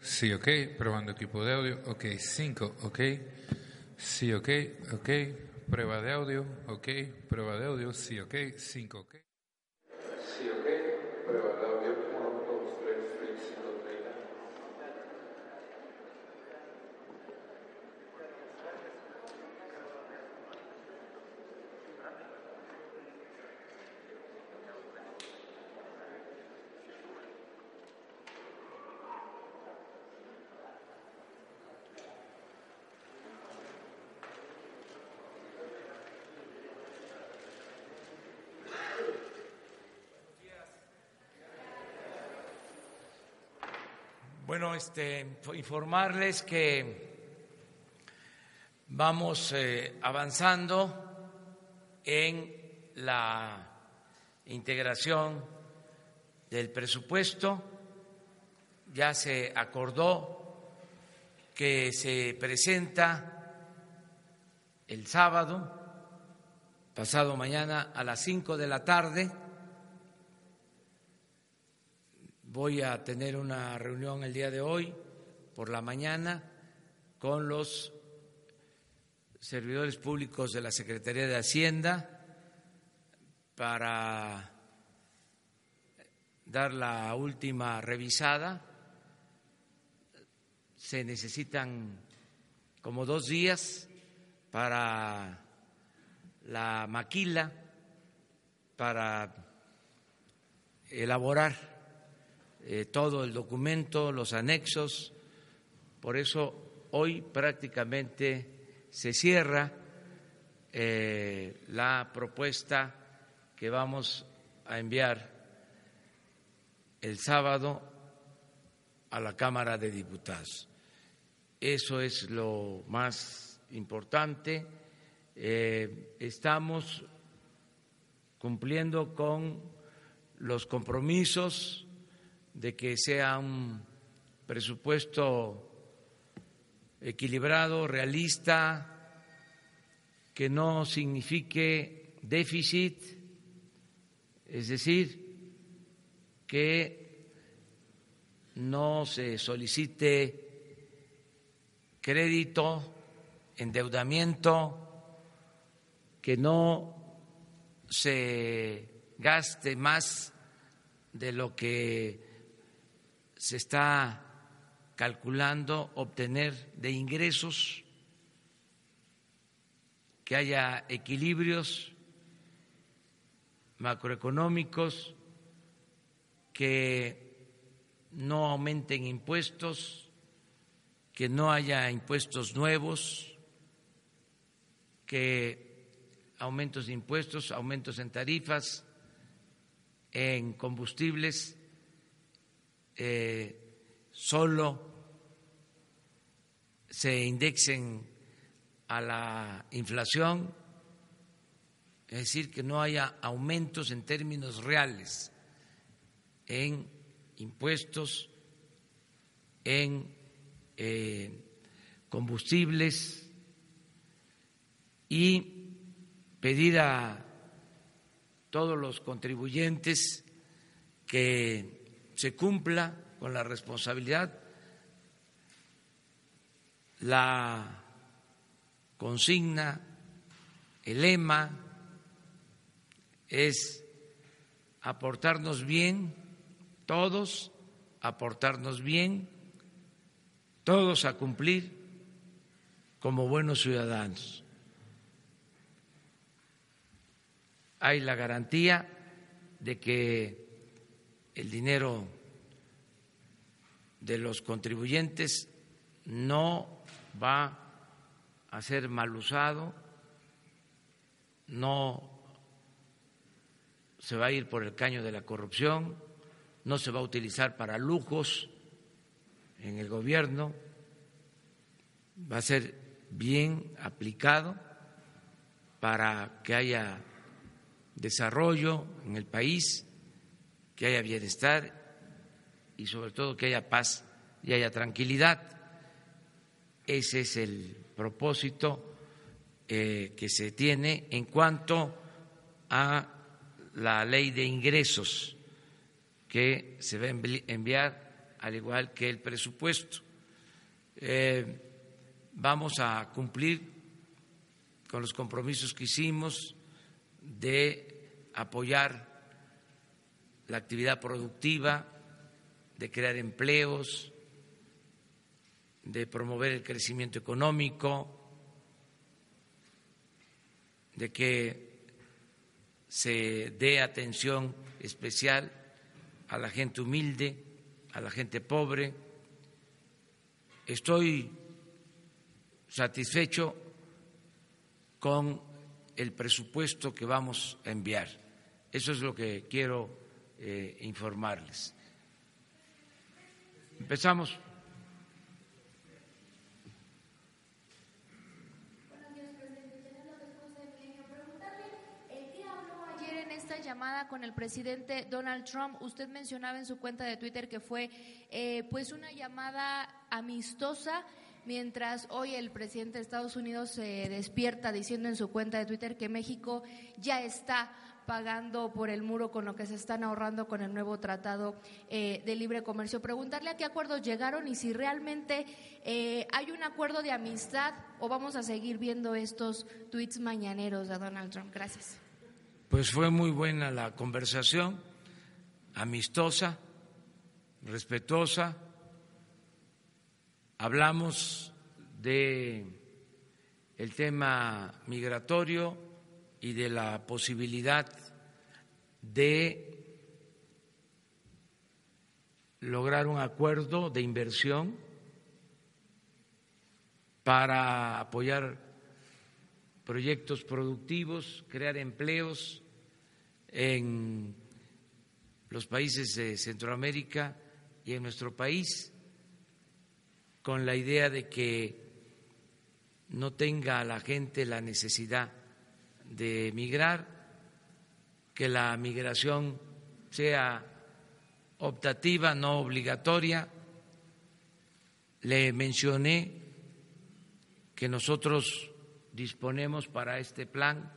Sí, ok. Probando equipo de audio. Ok, 5, ok. Sí, ok, ok. Prueba de audio, ok. Prueba de audio, sí, ok. 5, ok. Sí, ok. Prueba de audio. 1, 2, 3, 5, 30. Bueno, este, informarles que vamos eh, avanzando en la integración del presupuesto. Ya se acordó que se presenta el sábado, pasado mañana a las cinco de la tarde Voy a tener una reunión el día de hoy por la mañana con los servidores públicos de la Secretaría de Hacienda para dar la última revisada. Se necesitan como dos días para la maquila, para elaborar eh, todo el documento, los anexos. Por eso hoy prácticamente se cierra eh, la propuesta que vamos a enviar el sábado a la Cámara de Diputados. Eso es lo más importante. Eh, estamos cumpliendo con los compromisos de que sea un presupuesto equilibrado, realista, que no signifique déficit, es decir, que no se solicite crédito, endeudamiento, que no se gaste más de lo que se está calculando obtener de ingresos, que haya equilibrios macroeconómicos, que no aumenten impuestos, que no haya impuestos nuevos, que aumentos de impuestos, aumentos en tarifas, en combustibles eh, solo se indexen a la inflación, es decir, que no haya aumentos en términos reales en impuestos, en eh, combustibles y pedir a todos los contribuyentes que se cumpla con la responsabilidad, la consigna, el lema es aportarnos bien, todos aportarnos bien, todos a cumplir como buenos ciudadanos. Hay la garantía de que el dinero de los contribuyentes no va a ser mal usado, no se va a ir por el caño de la corrupción, no se va a utilizar para lujos en el gobierno, va a ser bien aplicado para que haya desarrollo en el país que haya bienestar y sobre todo que haya paz y haya tranquilidad. Ese es el propósito eh, que se tiene en cuanto a la ley de ingresos que se va a enviar al igual que el presupuesto. Eh, vamos a cumplir con los compromisos que hicimos de apoyar la actividad productiva, de crear empleos, de promover el crecimiento económico, de que se dé atención especial a la gente humilde, a la gente pobre. Estoy satisfecho con el presupuesto que vamos a enviar. Eso es lo que quiero eh, informarles. Empezamos. llamada con el presidente Donald Trump. Usted mencionaba en su cuenta de Twitter que fue eh, pues una llamada amistosa, mientras hoy el presidente de Estados Unidos se despierta diciendo en su cuenta de Twitter que México ya está pagando por el muro con lo que se están ahorrando con el nuevo tratado eh, de libre comercio. Preguntarle a qué acuerdos llegaron y si realmente eh, hay un acuerdo de amistad o vamos a seguir viendo estos tweets mañaneros de Donald Trump. Gracias. Pues fue muy buena la conversación, amistosa, respetuosa. Hablamos de el tema migratorio y de la posibilidad de lograr un acuerdo de inversión para apoyar proyectos productivos, crear empleos en los países de Centroamérica y en nuestro país, con la idea de que no tenga la gente la necesidad de emigrar, que la migración sea optativa, no obligatoria. Le mencioné que nosotros disponemos para este plan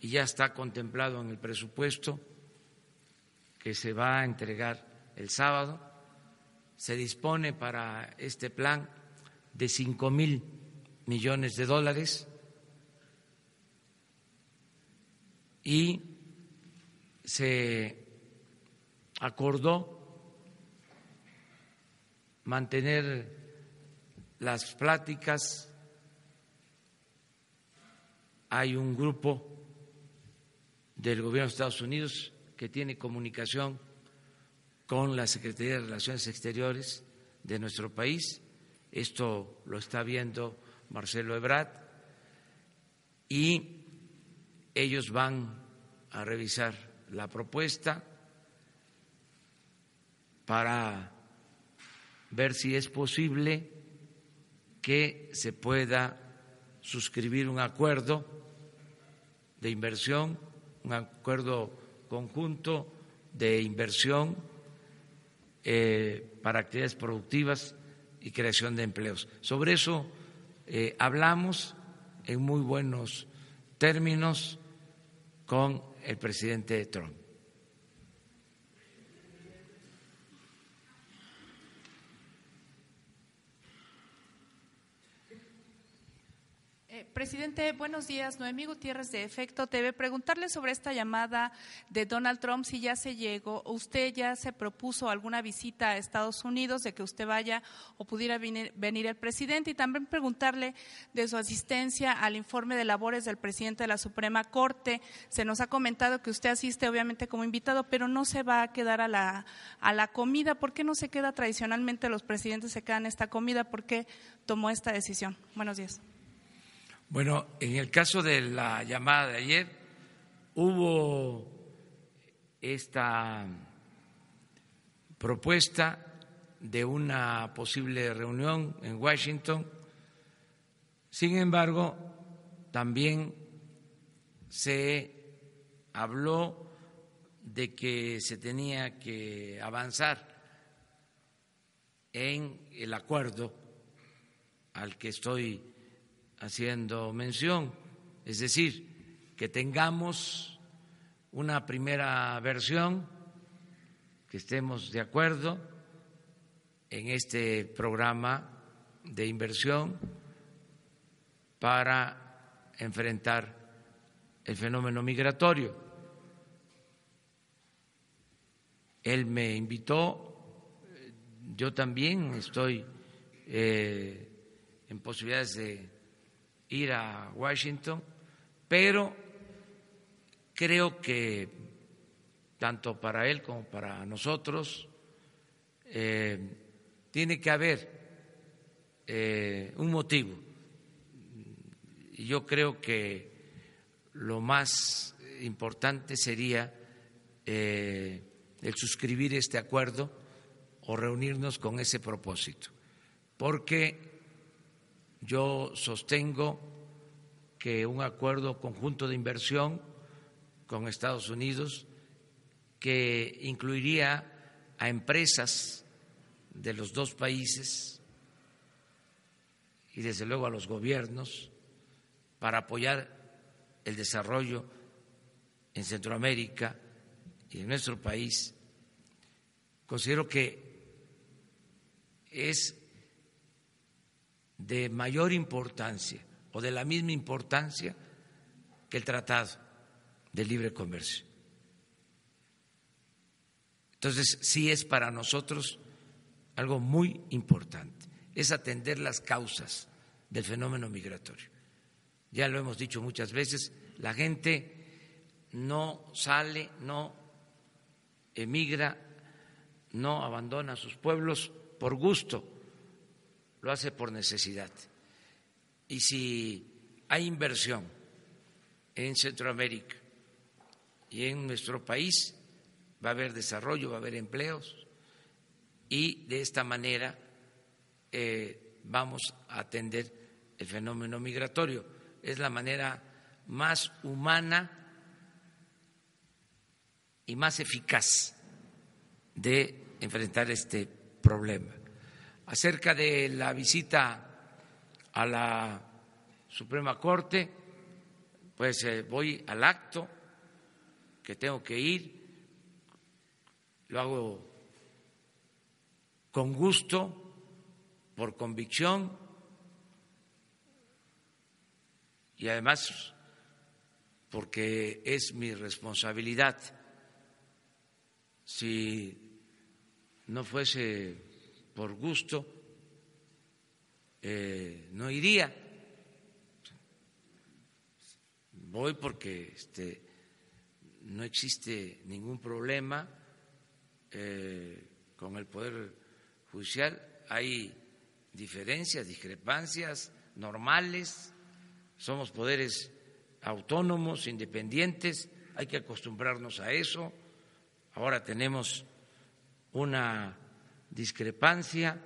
y ya está contemplado en el presupuesto que se va a entregar el sábado. Se dispone para este plan de cinco mil millones de dólares y se acordó mantener las pláticas. Hay un grupo del gobierno de Estados Unidos que tiene comunicación con la Secretaría de Relaciones Exteriores de nuestro país. Esto lo está viendo Marcelo Ebrard y ellos van a revisar la propuesta para ver si es posible que se pueda suscribir un acuerdo de inversión un acuerdo conjunto de inversión eh, para actividades productivas y creación de empleos. Sobre eso eh, hablamos en muy buenos términos con el presidente Trump. Presidente, buenos días. Noemí Gutiérrez de Efecto TV. Preguntarle sobre esta llamada de Donald Trump, si ya se llegó, usted ya se propuso alguna visita a Estados Unidos, de que usted vaya o pudiera venir, el presidente, y también preguntarle de su asistencia al informe de labores del presidente de la Suprema Corte. Se nos ha comentado que usted asiste obviamente como invitado, pero no se va a quedar a la, a la comida. ¿Por qué no se queda tradicionalmente los presidentes se quedan esta comida? ¿Por qué tomó esta decisión? Buenos días. Bueno, en el caso de la llamada de ayer, hubo esta propuesta de una posible reunión en Washington. Sin embargo, también se habló de que se tenía que avanzar en el acuerdo al que estoy haciendo mención, es decir, que tengamos una primera versión, que estemos de acuerdo en este programa de inversión para enfrentar el fenómeno migratorio. Él me invitó, yo también estoy eh, en posibilidades de ir a Washington, pero creo que tanto para él como para nosotros eh, tiene que haber eh, un motivo. Y yo creo que lo más importante sería eh, el suscribir este acuerdo o reunirnos con ese propósito, porque yo sostengo que un acuerdo conjunto de inversión con Estados Unidos que incluiría a empresas de los dos países y desde luego a los gobiernos para apoyar el desarrollo en Centroamérica y en nuestro país, considero que es de mayor importancia o de la misma importancia que el Tratado de Libre Comercio. Entonces, sí es para nosotros algo muy importante, es atender las causas del fenómeno migratorio. Ya lo hemos dicho muchas veces, la gente no sale, no emigra, no abandona sus pueblos por gusto, lo hace por necesidad. Y si hay inversión en Centroamérica y en nuestro país, va a haber desarrollo, va a haber empleos y de esta manera eh, vamos a atender el fenómeno migratorio. Es la manera más humana y más eficaz de enfrentar este problema. Acerca de la visita a la Suprema Corte, pues eh, voy al acto que tengo que ir, lo hago con gusto, por convicción y además porque es mi responsabilidad. Si no fuese por gusto, eh, no iría. Voy porque este, no existe ningún problema eh, con el Poder Judicial. Hay diferencias, discrepancias normales, somos poderes autónomos, independientes, hay que acostumbrarnos a eso. Ahora tenemos una discrepancia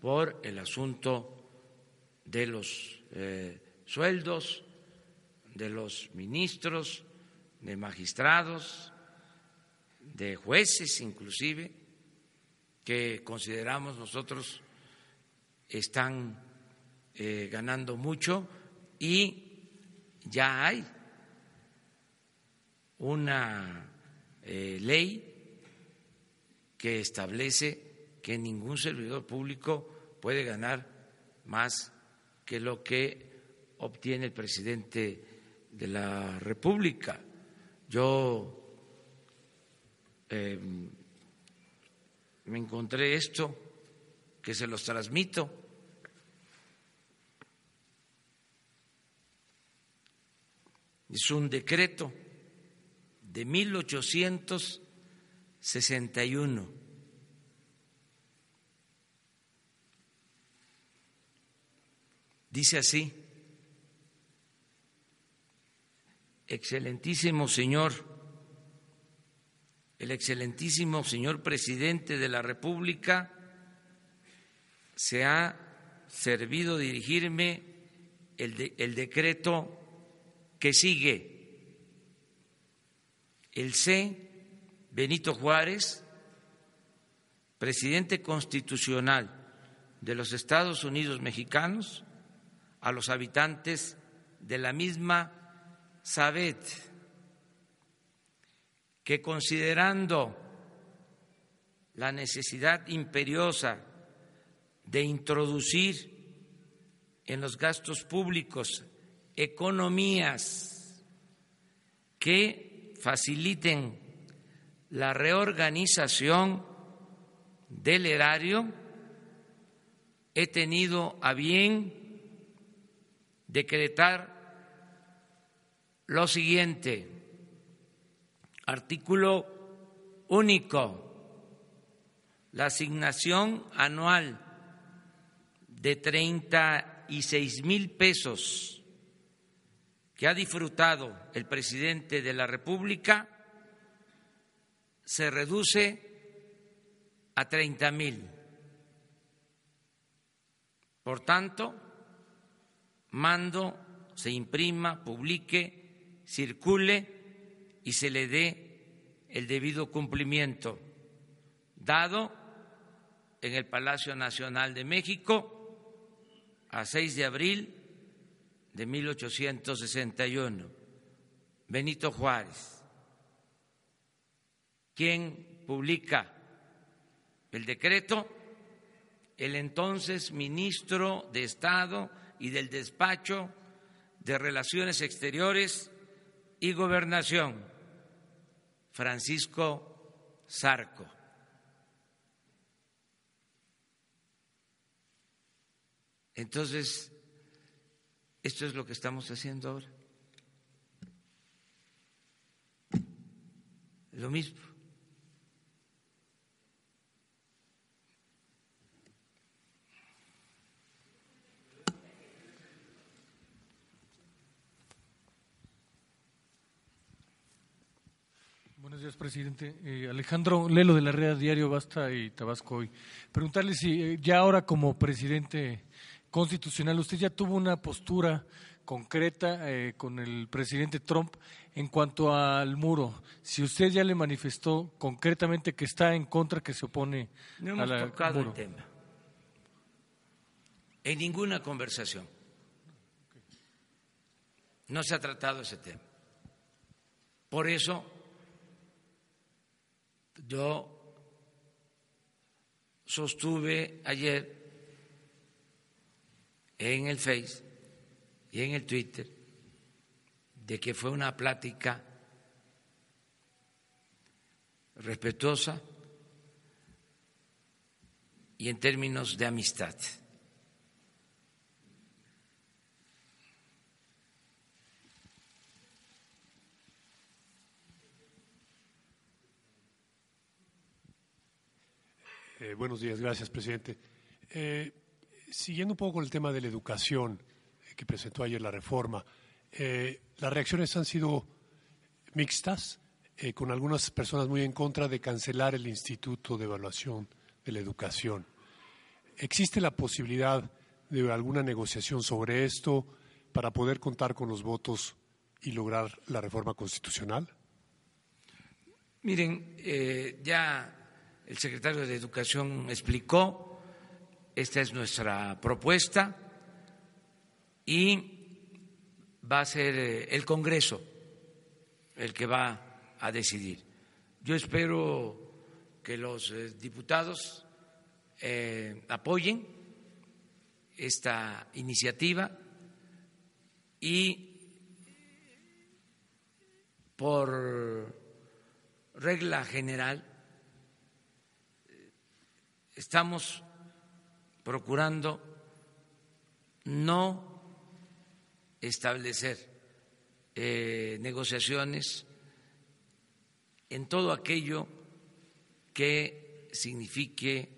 por el asunto de los eh, sueldos de los ministros, de magistrados, de jueces inclusive, que consideramos nosotros están eh, ganando mucho y ya hay una eh, ley que establece que ningún servidor público puede ganar más que lo que obtiene el presidente de la República. Yo em, me encontré esto que se los transmito. Es un decreto de 1861. Dice así, excelentísimo señor, el excelentísimo señor presidente de la República, se ha servido dirigirme el, decreto que sigue. El C. Benito Juárez, presidente constitucional de los Estados Unidos mexicanos, a los habitantes de la misma sabed que considerando la necesidad imperiosa de introducir en los gastos públicos economías que faciliten la reorganización del erario, he tenido a bien decretar lo siguiente. Artículo único. La asignación anual de treinta y seis mil pesos que ha disfrutado el presidente de la República se reduce a treinta mil. Por tanto, mando se imprima, publique, circule y se le dé el debido cumplimiento, dado en el Palacio Nacional de México a 6 de abril de 1861. Benito Juárez, quien publica el decreto el entonces ministro de Estado y del despacho de Relaciones Exteriores y Gobernación, Francisco Zarco. Entonces, esto es lo que estamos haciendo ahora. Lo mismo. Buenos días, presidente. Eh, Alejandro Lelo de la Red Diario Basta y Tabasco hoy. Preguntarle si eh, ya ahora como presidente constitucional usted ya tuvo una postura concreta eh, con el presidente Trump en cuanto al muro. Si usted ya le manifestó concretamente que está en contra, que se opone no hemos a la tocado muro. el tema. En ninguna conversación. No se ha tratado ese tema. Por eso yo sostuve ayer en el Face y en el Twitter de que fue una plática respetuosa y en términos de amistad. Eh, buenos días, gracias, presidente. Eh, siguiendo un poco con el tema de la educación que presentó ayer la reforma, eh, las reacciones han sido mixtas, con algunas personas muy en contra de cancelar el Instituto de Evaluación de la Educación. ¿Existe la posibilidad de alguna negociación sobre esto para poder contar con los votos y lograr la reforma constitucional? Miren, ya el secretario de Educación explicó, esta es nuestra propuesta y va a ser eh, el Congreso el que va a decidir. Yo espero que los eh, diputados eh, apoyen esta iniciativa y por regla general estamos procurando no establecer eh, negociaciones en todo aquello que signifique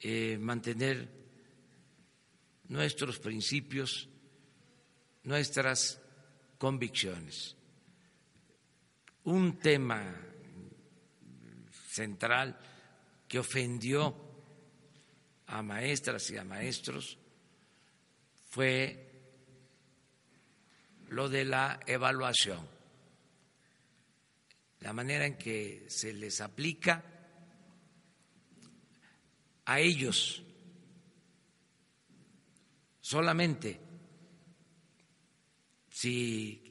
eh, mantener nuestros principios, nuestras convicciones. Un tema central que ofendió a maestras y a maestros fue lo de la evaluación, la manera en que se les aplica a ellos solamente si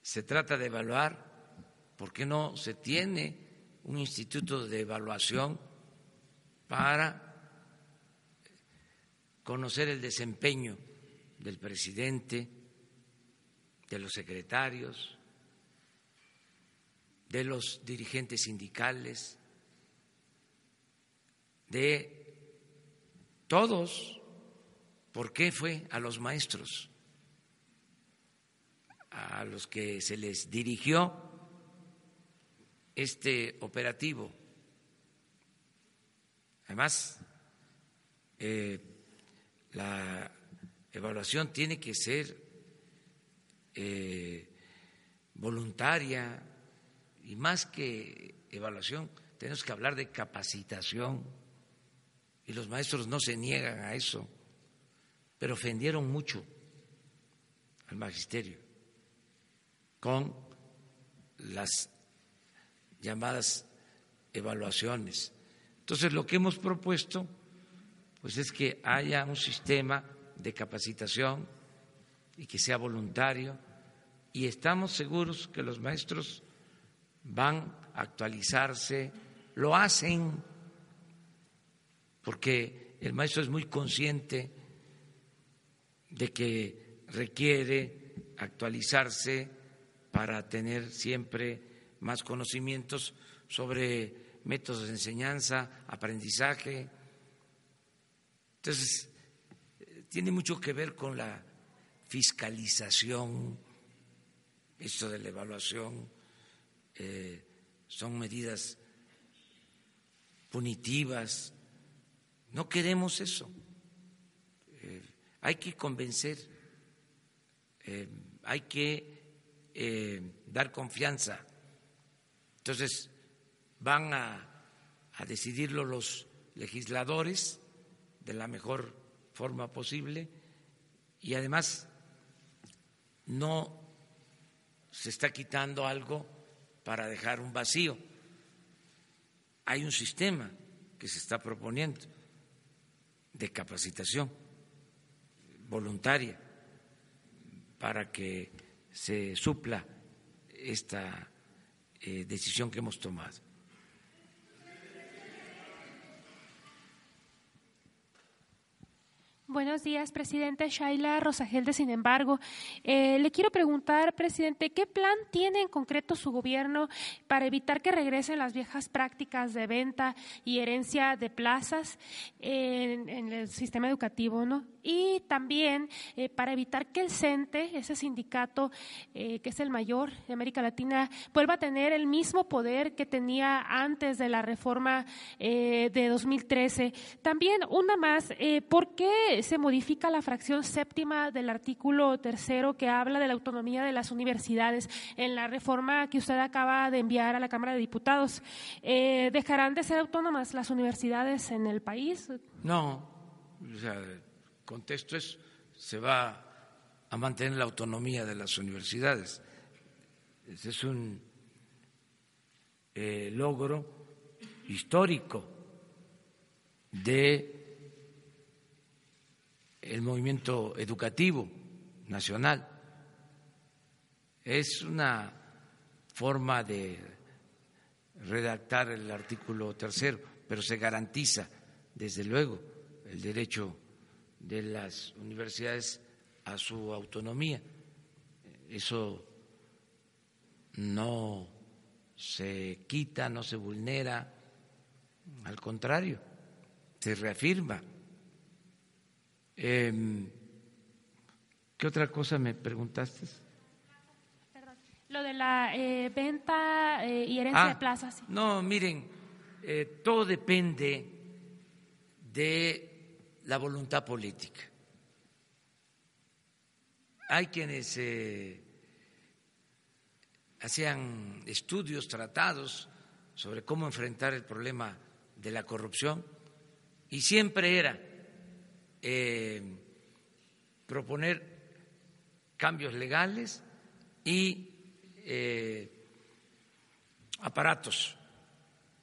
se trata de evaluar, ¿por qué no se tiene un instituto de evaluación para conocer el desempeño del presidente, de los secretarios, de los dirigentes sindicales, de todos. ¿Por qué fue a los maestros? a los que se les dirigió este operativo. Además, eh, la evaluación tiene que ser eh, voluntaria y más que evaluación, tenemos que hablar de capacitación y los maestros no se niegan a eso, pero ofendieron mucho al magisterio con las llamadas evaluaciones. Entonces, lo que hemos propuesto pues es que haya un sistema de capacitación y que sea voluntario y estamos seguros que los maestros van a actualizarse, lo hacen porque el maestro es muy consciente de que requiere actualizarse para tener siempre más conocimientos sobre métodos de enseñanza, aprendizaje. Entonces, tiene mucho que ver con la fiscalización, esto de la evaluación, eh, son medidas punitivas. No queremos eso. Eh, hay que convencer, eh, hay que dar confianza. Entonces, van a, decidirlo los legisladores de la mejor forma posible y además no se está quitando algo para dejar un vacío. Hay un sistema que se está proponiendo de capacitación voluntaria para que se supla esta eh, decisión que hemos tomado. Buenos días, presidente. Shaila Rosagelde, sin embargo, eh, le quiero preguntar, presidente, ¿qué plan tiene en concreto su gobierno para evitar que regresen las viejas prácticas de venta y herencia de plazas en, el sistema educativo, no? y también eh, para evitar que el CENTE, ese sindicato eh, que es el mayor de América Latina, vuelva a tener el mismo poder que tenía antes de la reforma eh, de 2013. También una más, ¿por qué se modifica la fracción séptima del artículo tercero que habla de la autonomía de las universidades en la reforma que usted acaba de enviar a la Cámara de Diputados? ¿Dejarán de ser autónomas las universidades en el país? No, o sea, contexto es, se va a mantener la autonomía de las universidades. Ese es un eh, logro histórico de el movimiento educativo nacional. Es una forma de redactar el artículo tercero, pero se garantiza, desde luego, el derecho de las universidades a su autonomía. Eso no se quita, no se vulnera, al contrario, se reafirma. Em, ¿Qué otra cosa me preguntaste? Lo de la eh, venta eh, y herencia de ah, plazas. No, miren, eh, todo depende de la voluntad política. Hay quienes hacían estudios, tratados sobre cómo enfrentar el problema de la corrupción y siempre era eh, proponer cambios legales y eh, aparatos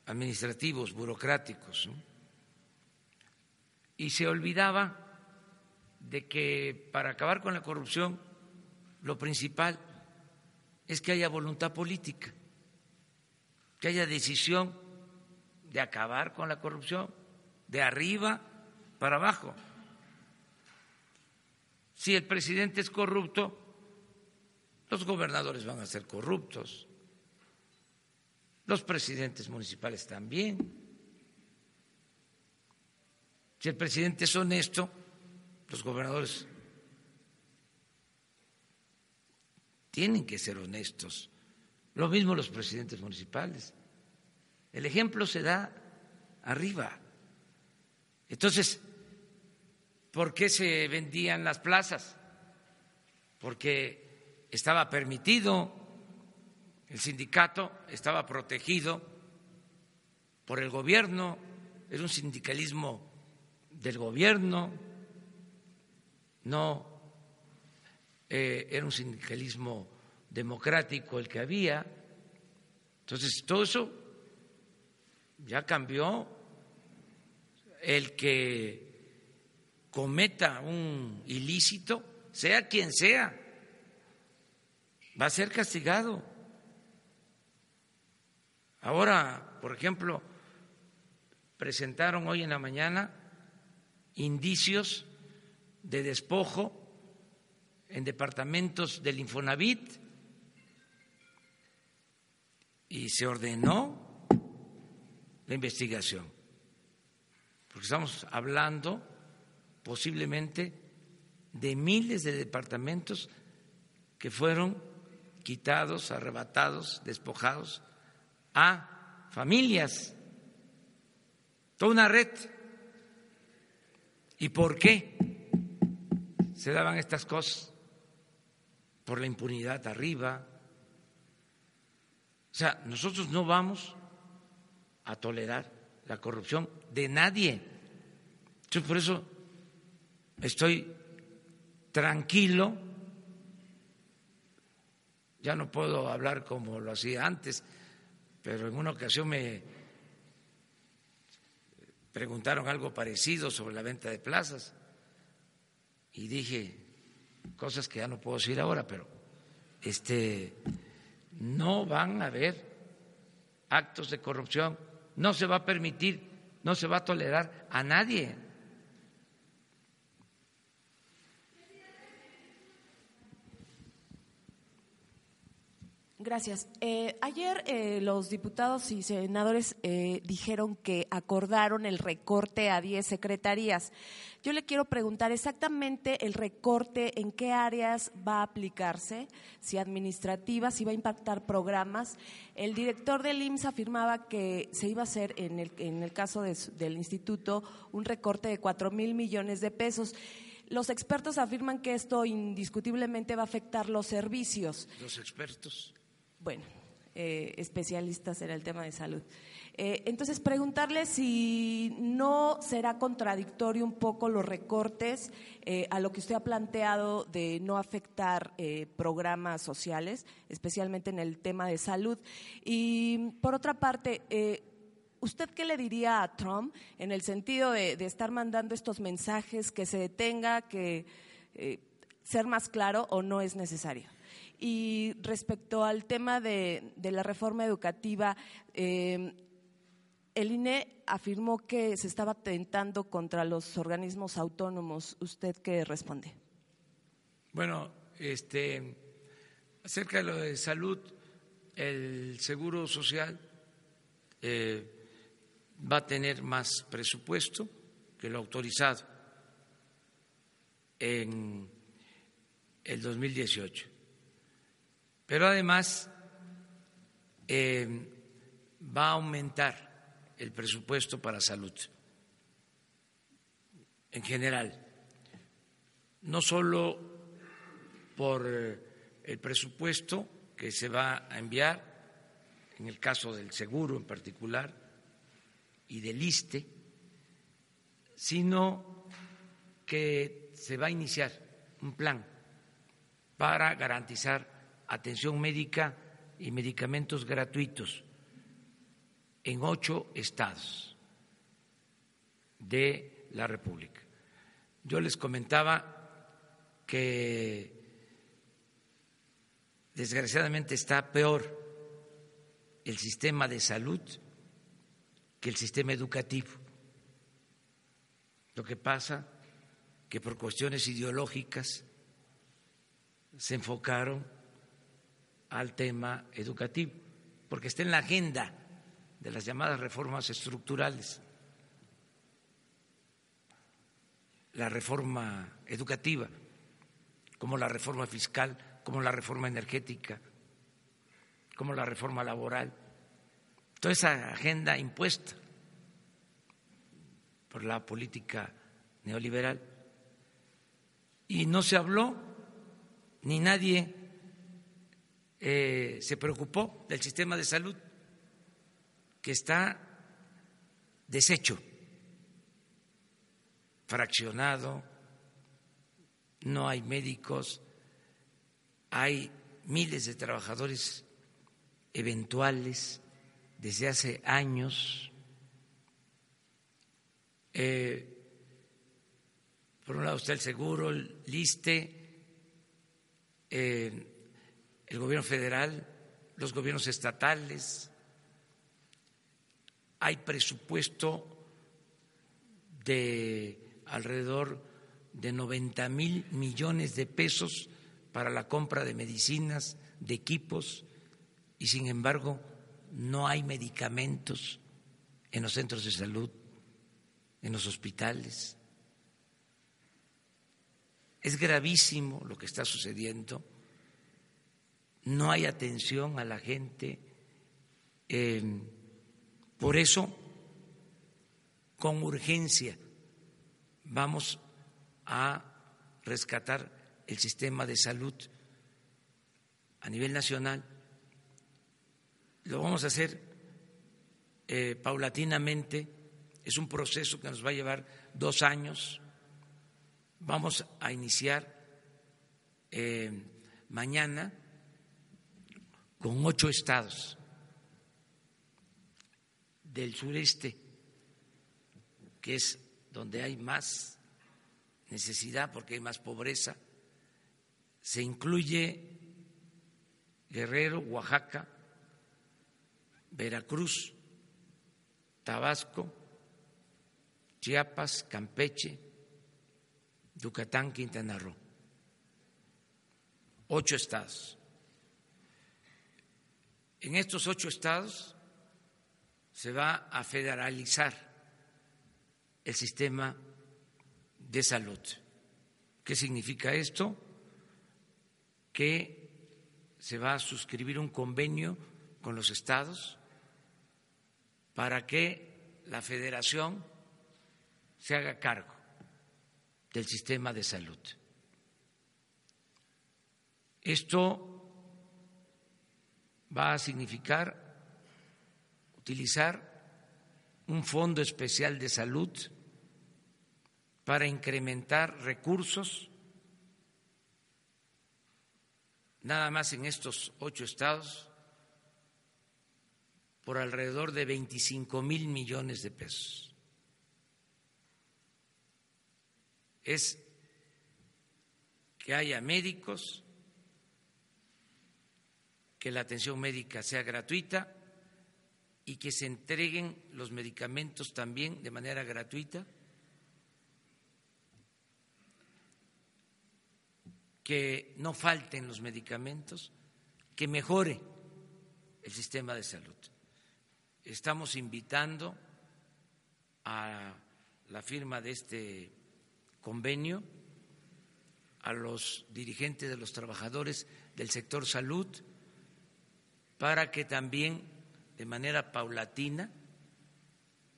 administrativos, burocráticos y se olvidaba de que para acabar con la corrupción lo principal es que haya voluntad política, que haya decisión de acabar con la corrupción de arriba para abajo. Si el presidente es corrupto, los gobernadores van a ser corruptos, los presidentes municipales también. Si el presidente es honesto, los gobernadores tienen que ser honestos. Lo mismo los presidentes municipales. El ejemplo se da arriba. Entonces, ¿por qué se vendían las plazas? Porque estaba permitido, el sindicato estaba protegido por el gobierno, era un sindicalismo del gobierno, no eh, era un sindicalismo democrático el que había. Entonces, todo eso ya cambió. El que cometa un ilícito, sea quien sea, va a ser castigado. Ahora, por ejemplo, presentaron hoy en la mañana indicios de despojo en departamentos del Infonavit y se ordenó la investigación, porque estamos hablando posiblemente de miles de departamentos que fueron quitados, arrebatados, despojados a familias, toda una red. ¿Y por qué se daban estas cosas? Por la impunidad arriba. O sea, nosotros no vamos a tolerar la corrupción de nadie. Entonces, por eso estoy tranquilo, ya no puedo hablar como lo hacía antes, pero en una ocasión me preguntaron algo parecido sobre la venta de plazas y dije cosas que ya no puedo decir ahora, pero este no van a haber actos de corrupción, no se va a permitir, no se va a tolerar a nadie. Gracias. Eh, ayer eh, los diputados y senadores eh, dijeron que acordaron el recorte a 10 secretarías. Yo le quiero preguntar exactamente el recorte, en qué áreas va a aplicarse, si administrativas, si va a impactar programas. El director del IMSS afirmaba que se iba a hacer, en el, en el caso del instituto, un recorte de 4 mil millones de pesos. Los expertos afirman que esto indiscutiblemente va a afectar los servicios. Los expertos bueno, eh, especialistas en el tema de salud. Eh, entonces, preguntarle si no será contradictorio un poco los recortes eh, a lo que usted ha planteado de no afectar programas sociales, especialmente en el tema de salud. Y por otra parte, ¿Usted qué le diría a Trump en el sentido de estar mandando estos mensajes que se detenga, que ser más claro o no es necesario? Y respecto al tema de, la reforma educativa, em, el INE afirmó que se estaba atentando contra los organismos autónomos. ¿Usted qué responde? Bueno, este, acerca de lo de salud, el Seguro Social eh, va a tener más presupuesto que lo autorizado en el 2018 pero además eh, va a aumentar el presupuesto para salud en general, no solo por el presupuesto que se va a enviar, en el caso del seguro en particular, y del ISTE, sino que se va a iniciar un plan para garantizar atención médica y medicamentos gratuitos en ocho estados de la República. Yo les comentaba que desgraciadamente está peor el sistema de salud que el sistema educativo. Lo que pasa que por cuestiones ideológicas se enfocaron al tema educativo, porque está en la agenda de las llamadas reformas estructurales, la reforma educativa, como la reforma fiscal, como la reforma energética, como la reforma laboral, toda esa agenda impuesta por la política neoliberal. Y no se habló, ni nadie eh, se preocupó del sistema de salud, que está deshecho, fraccionado, no hay médicos, hay miles de trabajadores eventuales desde hace años. Eh, por un lado está el seguro, el liste, eh, el gobierno federal, los gobiernos estatales. Hay presupuesto de alrededor de 90 mil millones de pesos para la compra de medicinas, de equipos, y sin embargo no hay medicamentos en los centros de salud, en los hospitales. Es gravísimo lo que está sucediendo. No hay atención a la gente. por eso, con urgencia, vamos a rescatar el sistema de salud a nivel nacional lo vamos a hacer eh, paulatinamente, es un proceso que nos va a llevar dos años. Vamos a iniciar eh, mañana con ocho estados del sureste, que es donde hay más necesidad porque hay más pobreza. Se incluye Guerrero, Oaxaca, Veracruz, Tabasco, Chiapas, Campeche, Yucatán, Quintana Roo. Ocho estados. En estos ocho estados se va a federalizar el sistema de salud. ¿Qué significa esto? Que se va a suscribir un convenio con los estados para que la federación se haga cargo del sistema de salud. Esto va a significar utilizar un fondo especial de salud para incrementar recursos nada más en estos ocho estados por alrededor de 25 mil millones de pesos. Es que haya médicos, que la atención médica sea gratuita y que se entreguen los medicamentos también de manera gratuita, que no falten los medicamentos, que mejore el sistema de salud. Estamos invitando a la firma de este convenio a los dirigentes de los trabajadores del sector salud para que también de manera paulatina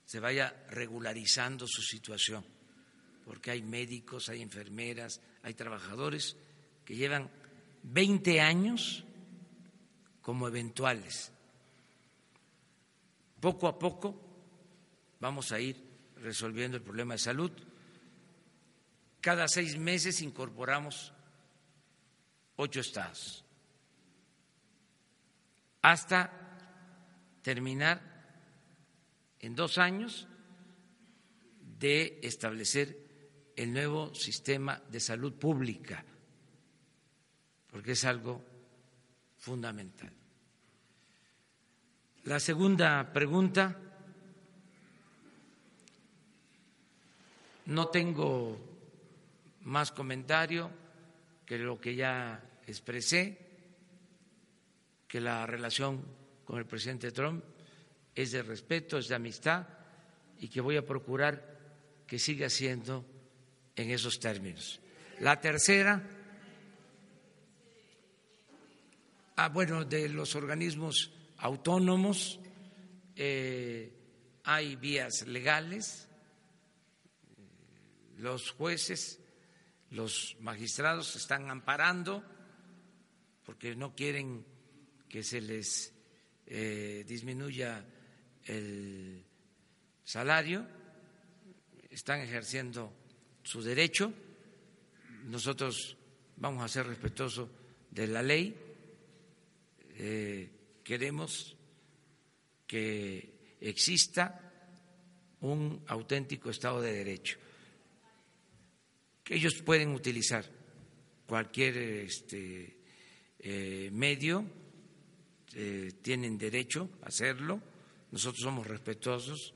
se vaya regularizando su situación, porque hay médicos, hay enfermeras, hay trabajadores que llevan 20 años como eventuales poco a poco vamos a ir resolviendo el problema de salud. Cada seis meses incorporamos ocho estados hasta terminar en dos años de establecer el nuevo sistema de salud pública, porque es algo fundamental. La segunda pregunta. No tengo más comentario que lo que ya expresé, que la relación con el presidente Trump es de respeto, es de amistad y que voy a procurar que siga siendo en esos términos. La tercera, ah, bueno, de los organismos autónomos eh, hay vías legales, los jueces, los magistrados están amparando porque no quieren que se les eh, disminuya el salario, están ejerciendo su derecho, nosotros vamos a ser respetuosos de la ley, eh, queremos que exista un auténtico Estado de Derecho, que ellos pueden utilizar cualquier este, eh, medio, eh, tienen derecho a hacerlo, nosotros somos respetuosos,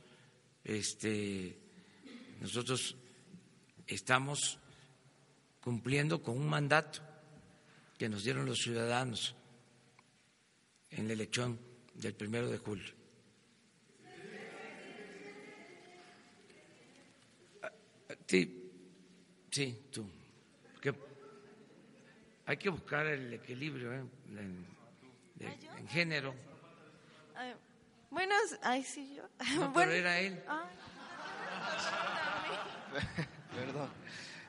este, nosotros estamos cumpliendo con un mandato que nos dieron los ciudadanos en la elección del primero de julio. Sí, sí, tú. hay que buscar el equilibrio ¿eh? En, en, género. Bueno, ay, sí, yo. No, pero era él. Ah. Perdón.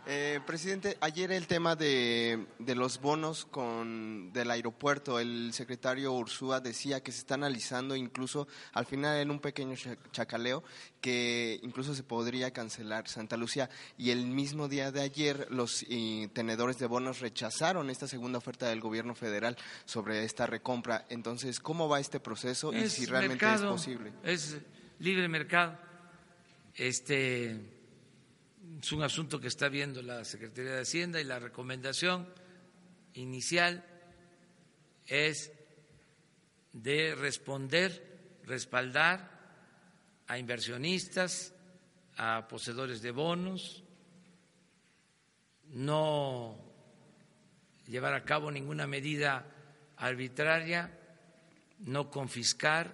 Eh, presidente, ayer el tema de, los bonos con del aeropuerto, el secretario Ursúa decía que se está analizando incluso al final en un pequeño chacaleo que incluso se podría cancelar Santa Lucía y el mismo día de ayer los tenedores de bonos rechazaron esta segunda oferta del gobierno federal sobre esta recompra. Entonces, ¿cómo va este proceso y si realmente es posible? Es libre mercado. Este es un asunto que está viendo la Secretaría de Hacienda y la recomendación inicial es de responder, respaldar a inversionistas, a poseedores de bonos, no llevar a cabo ninguna medida arbitraria, no confiscar,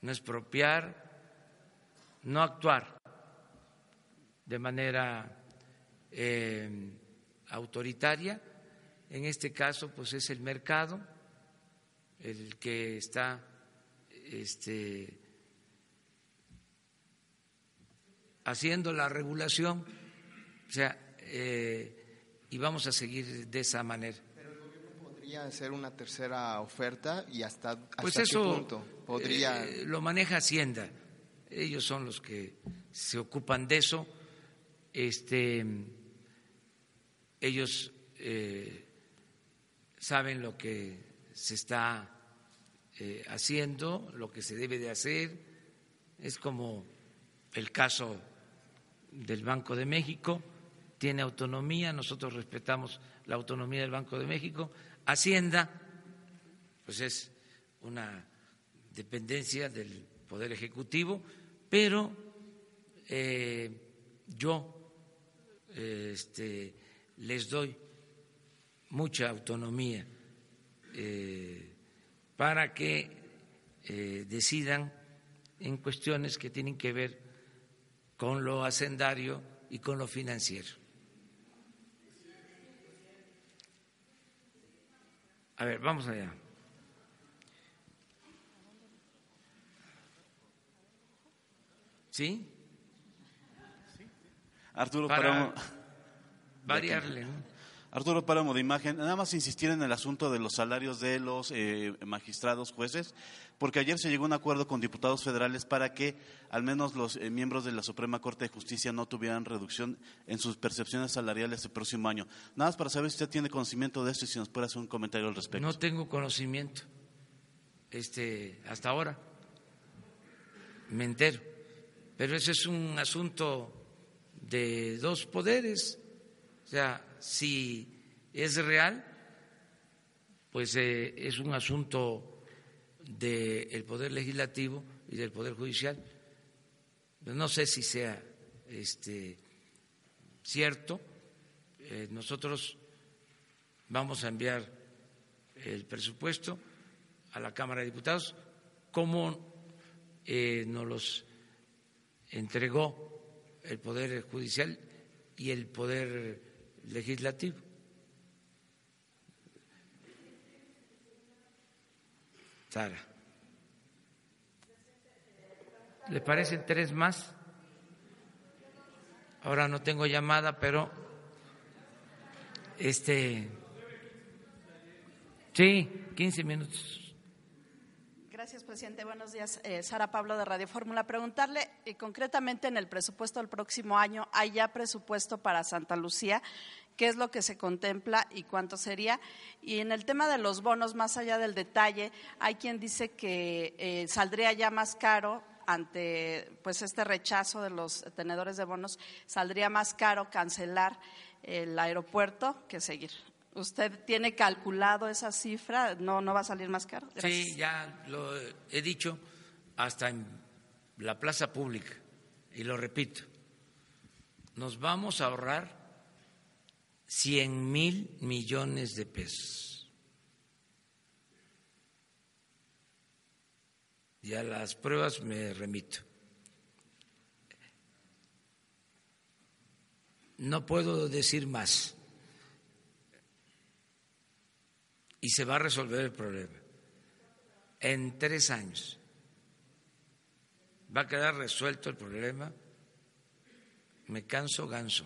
no expropiar, no actuar de manera eh, autoritaria. En este caso, pues es el mercado el que está este, haciendo la regulación, o sea, eh, y vamos a seguir de esa manera. Pero el gobierno podría hacer una tercera oferta y hasta, hasta pues qué punto podría. Eh, lo maneja Hacienda, ellos son los que se ocupan de eso este, ellos eh, saben lo que se está eh, haciendo, lo que se debe de hacer. Es como el caso del Banco de México, tiene autonomía, nosotros respetamos la autonomía del Banco de México. Hacienda, pues es una dependencia del Poder Ejecutivo, pero eh, yo este, les doy mucha autonomía eh, para que eh, decidan en cuestiones que tienen que ver con lo hacendario y con lo financiero. A ver, vamos allá. ¿Sí? Arturo para Páramo. variarle. Arturo Páramo de Imagen, nada más insistir en el asunto de los salarios de los eh, magistrados, jueces, porque ayer se llegó a un acuerdo con diputados federales para que al menos los eh, miembros de la Suprema Corte de Justicia no tuvieran reducción en sus percepciones salariales el próximo año. Nada más para saber si usted tiene conocimiento de esto y si nos puede hacer un comentario al respecto. No tengo conocimiento, este, hasta ahora, me entero, pero ese es un asunto de dos poderes. O sea, si es real, pues eh, es un asunto del Poder Legislativo y del Poder Judicial. No sé si sea este, cierto, eh, nosotros vamos a enviar el presupuesto a la Cámara de Diputados, como eh, nos los entregó el Poder Judicial y el Poder Legislativo. Sara. ¿Le parecen tres más? Ahora no tengo llamada, pero este sí, 15 minutos. Gracias, presidente. Buenos días. Eh, Sara Pablo de Radio Fórmula. Preguntarle eh, concretamente en el presupuesto del próximo año, ¿hay ya presupuesto para Santa Lucía? ¿Qué es lo que se contempla y cuánto sería? Y en el tema de los bonos, más allá del detalle, hay quien dice que eh, saldría ya más caro ante pues este rechazo de los tenedores de bonos, saldría más caro cancelar el aeropuerto que seguir. ¿Usted tiene calculado esa cifra? ¿No, no va a salir más caro? Sí, ya lo he dicho hasta en la plaza pública y lo repito. Nos vamos a ahorrar 100 mil millones de pesos. Y a las pruebas me remito. No puedo decir más. Y se va a resolver el problema. En tres años va a quedar resuelto el problema. Me canso ganso.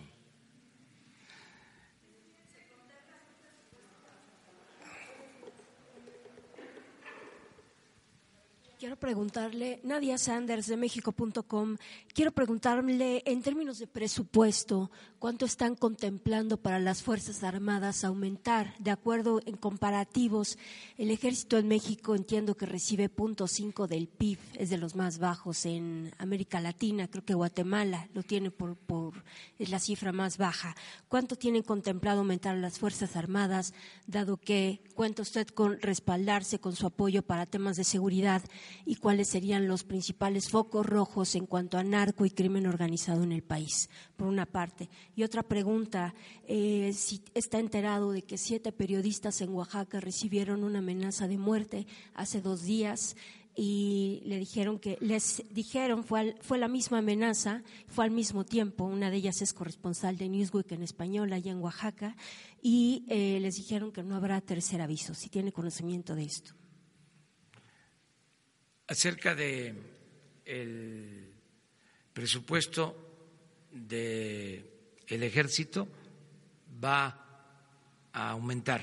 Quiero preguntarle, Nadia Sanders de México.com, quiero preguntarle en términos de presupuesto, ¿cuánto están contemplando para las Fuerzas Armadas aumentar? De acuerdo en comparativos, el ejército en México entiendo que recibe 0.5 del PIB, es de los más bajos en América Latina, creo que Guatemala lo tiene por, por es la cifra más baja. ¿Cuánto tienen contemplado aumentar las Fuerzas Armadas, dado que cuenta usted con respaldarse con su apoyo para temas de seguridad? Y cuáles serían los principales focos rojos en cuanto a narco y crimen organizado en el país, por una parte. Y otra pregunta, eh, si está enterado de que siete periodistas en Oaxaca recibieron una amenaza de muerte hace dos días y le dijeron que les dijeron fue la misma amenaza fue al mismo tiempo una de ellas es corresponsal de Newsweek en español allá en Oaxaca y eh, les dijeron que no habrá tercer aviso si tiene conocimiento de esto acerca de el presupuesto del el ejército va a aumentar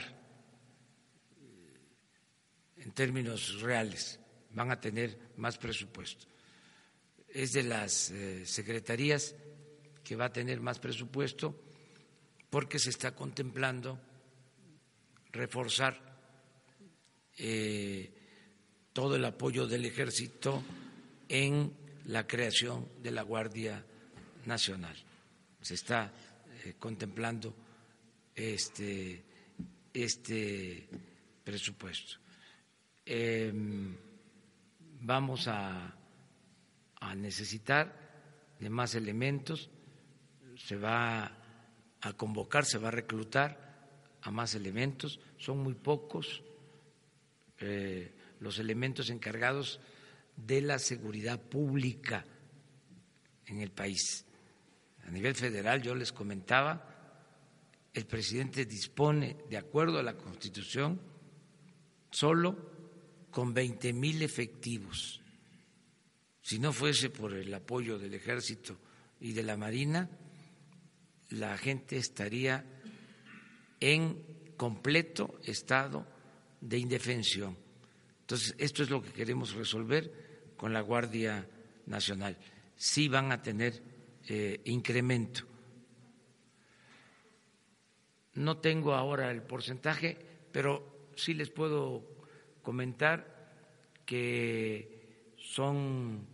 en términos reales, van a tener más presupuesto. Es de las eh, secretarías que va a tener más presupuesto porque se está contemplando reforzar eh, todo el apoyo del ejército en la creación de la Guardia Nacional. Se está eh, contemplando este, este presupuesto. Em, vamos a, a necesitar de más elementos, se va a convocar, se va a reclutar a más elementos, son muy pocos. Eh, los elementos encargados de la seguridad pública en el país. A nivel federal, yo les comentaba, el presidente dispone, de acuerdo a la Constitución, solo con 20 mil efectivos. Si no fuese por el apoyo del ejército y de la marina, la gente estaría en completo estado de indefensión. Entonces, esto es lo que queremos resolver con la Guardia Nacional. Sí van a tener eh, incremento. No tengo ahora el porcentaje, pero sí les puedo comentar que son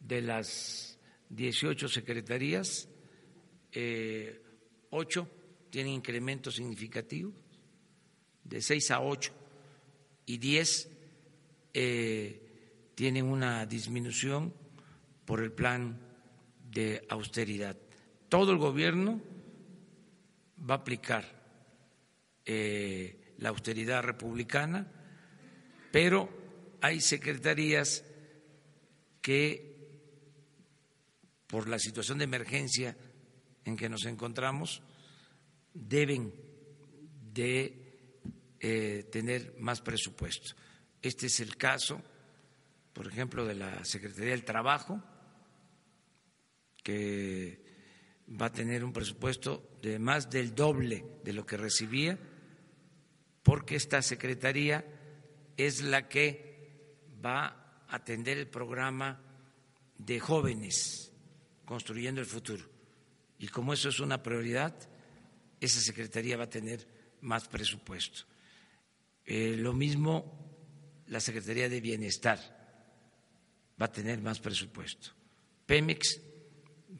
de las 18 secretarías, eh, ocho tienen incrementos significativos, de seis a ocho, y diez eh, tienen una disminución por el plan de austeridad. Todo el gobierno va a aplicar eh, la austeridad republicana, pero hay secretarías que por la situación de emergencia en que nos encontramos deben de eh, tener más presupuesto. Este es el caso, por ejemplo, de la Secretaría del Trabajo, que va a tener un presupuesto de más del doble de lo que recibía, porque esta Secretaría es la que va a atender el programa de jóvenes construyendo el futuro. Y como eso es una prioridad, esa Secretaría va a tener más presupuesto. Eh, lo mismo la Secretaría de Bienestar va a tener más presupuesto. Pemex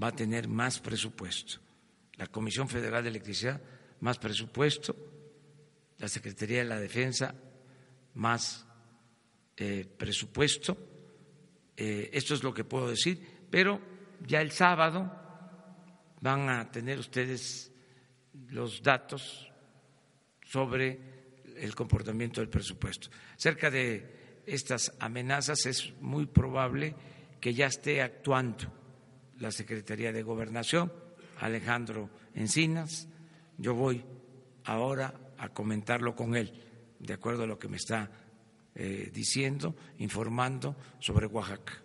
va a tener más presupuesto. La Comisión Federal de Electricidad, más presupuesto. La Secretaría de la Defensa, más eh, presupuesto. Eh, esto es lo que puedo decir, pero ya el sábado van a tener ustedes los datos sobre el comportamiento del presupuesto. Cerca de estas amenazas es muy probable que ya esté actuando la Secretaría de Gobernación, Alejandro Encinas. Yo voy ahora a comentarlo con él, de acuerdo a lo que me está eh, diciendo, informando sobre Oaxaca.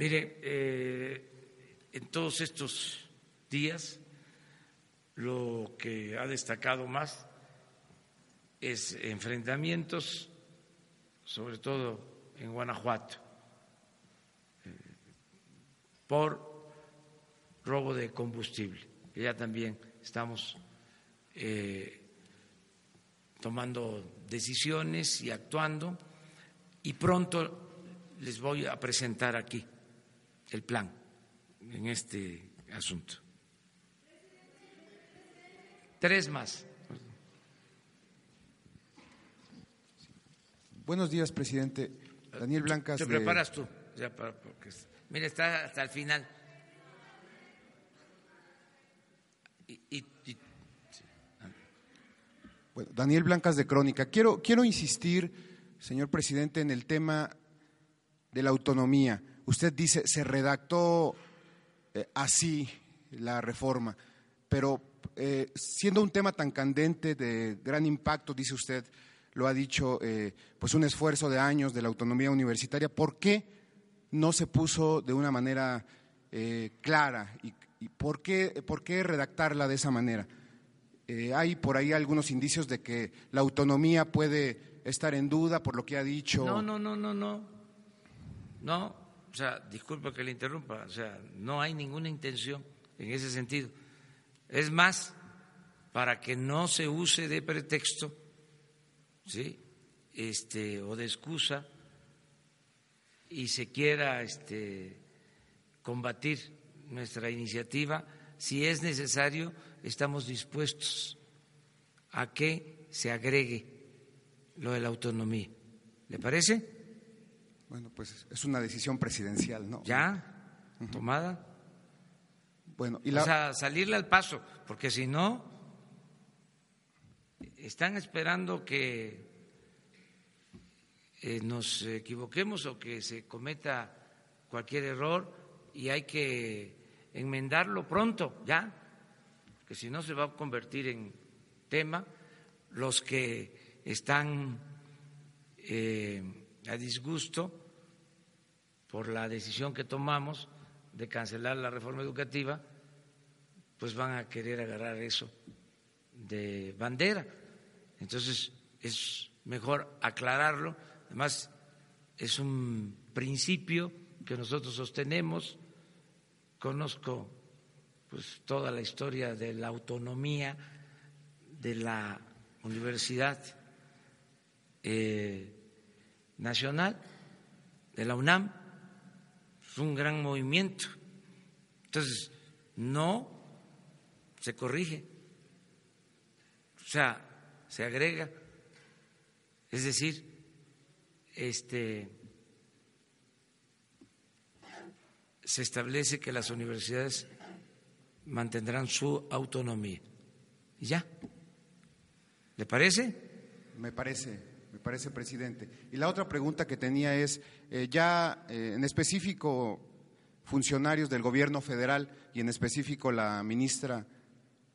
Mire, eh, en todos estos días lo que ha destacado más es enfrentamientos, sobre todo en Guanajuato, eh, por robo de combustible, que ya también estamos eh, tomando decisiones y actuando, y pronto les voy a presentar aquí el plan en este asunto. Tres más. Buenos días, presidente. Daniel Blancas. Te preparas tú. Ya para, porque, mira, está hasta el final. Bueno, Daniel Blancas de Crónica. Quiero, quiero insistir, señor presidente, en el tema de la autonomía. Usted dice, se redactó eh, así la reforma, pero eh, siendo un tema tan candente, de gran impacto, dice usted, lo ha dicho, eh, pues un esfuerzo de años de la autonomía universitaria, ¿por qué no se puso de una manera clara y, por, qué, por, qué, redactarla de esa manera? hay por ahí algunos indicios de que la autonomía puede estar en duda por lo que ha dicho. No, no, no, no, no. No, o sea, disculpe que le interrumpa, o sea, no hay ninguna intención en ese sentido. Es más, para que no se use de pretexto, ¿sí? Este, o de excusa y se quiera este, combatir nuestra iniciativa, si es necesario, estamos dispuestos a que se agregue lo de la autonomía. ¿Le parece? Bueno, pues es una decisión presidencial, ¿no? ¿Ya? ¿Tomada? Bueno, y la... O sea, salirle al paso, porque si no, están esperando que eh, nos equivoquemos o que se cometa cualquier error y hay que enmendarlo pronto, ya, que si no se va a convertir en tema los que están eh, a disgusto por la decisión que tomamos de cancelar la reforma educativa, pues van a querer agarrar eso de bandera. Entonces es mejor aclararlo. Además, es un principio que nosotros sostenemos. Conozco pues toda la historia de la autonomía de la Universidad eh, Nacional, de la UNAM, es un gran movimiento. Entonces, no se corrige, o sea, se agrega Es decir, este, se establece que las universidades mantendrán su autonomía. ¿Y ya? ¿Le parece? Me parece, parece, presidente. Y la otra pregunta que tenía es, eh, ya eh, en específico, funcionarios del gobierno federal y en específico la ministra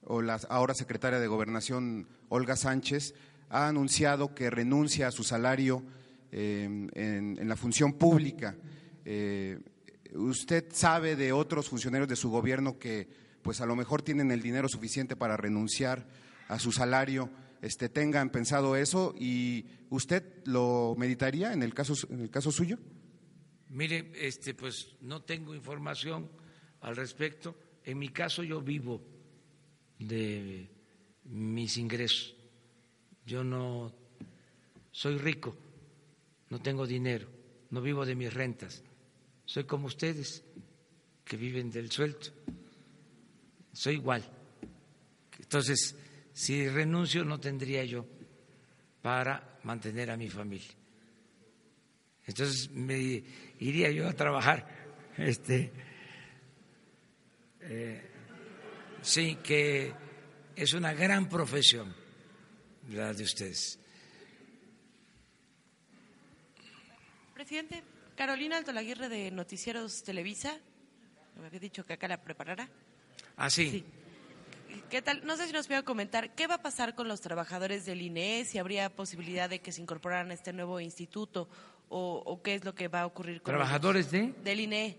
o la ahora secretaria de Gobernación, Olga Sánchez, ha anunciado que renuncia a su salario eh, en, la función pública. ¿Usted sabe de otros funcionarios de su gobierno que pues a lo mejor tienen el dinero suficiente para renunciar a su salario? Este, tengan pensado eso y usted lo meditaría en el caso, en el caso suyo. Mire, este, pues no tengo información al respecto. En mi caso yo vivo de mis ingresos. Yo no soy rico, no tengo dinero, no vivo de mis rentas. Soy como ustedes que viven del sueldo. Soy igual. Entonces, si renuncio no tendría yo para mantener a mi familia. Entonces me iría yo a trabajar. Este, eh, sí, que es una gran profesión la de ustedes. Presidente, Carolina Altolaguirre de Noticieros Televisa, me había dicho que acá la preparara. Ah, sí. ¿Qué tal? No sé si nos puede comentar qué va a pasar con los trabajadores del INE, si habría posibilidad de que se incorporaran a este nuevo instituto o, qué es lo que va a ocurrir con trabajadores de del INE.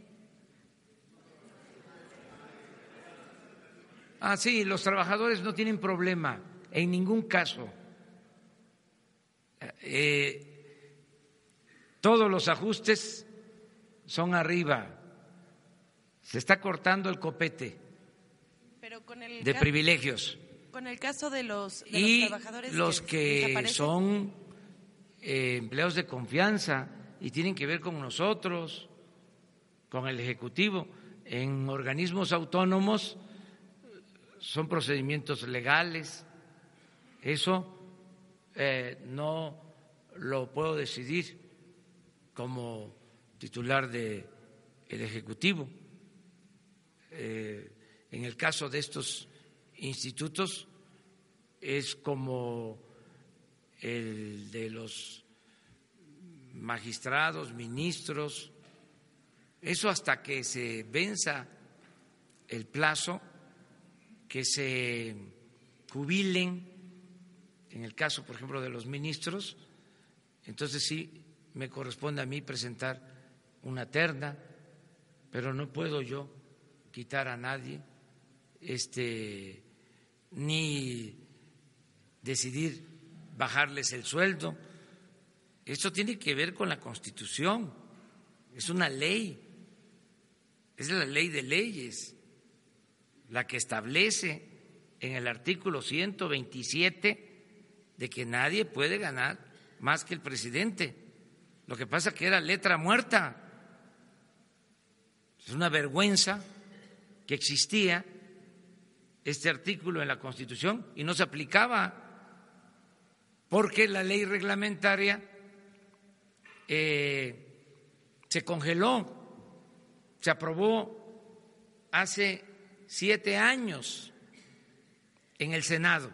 Ah, sí, los trabajadores no tienen problema en ningún caso. Eh, todos los ajustes son arriba. Se está cortando el copete de privilegios. Con el caso de los, y trabajadores los que, son eh, empleados de confianza y tienen que ver con nosotros, con el Ejecutivo, en organismos autónomos son procedimientos legales. Eso eh, no lo puedo decidir como titular del el Ejecutivo. Eh, en el caso de estos institutos es como el de los magistrados, ministros, eso hasta que se venza el plazo, que se jubilen, en el caso, por ejemplo, de los ministros, entonces sí me corresponde a mí presentar una terna, pero no puedo yo quitar a nadie este, ni decidir bajarles el sueldo. Esto tiene que ver con la Constitución, es una ley, es la ley de leyes, la que establece en el artículo 127 de que nadie puede ganar más que el presidente. Lo que pasa que era letra muerta. Es una vergüenza que existía este artículo en la Constitución y no se aplicaba porque la ley reglamentaria eh, se congeló, se aprobó hace siete años en el Senado,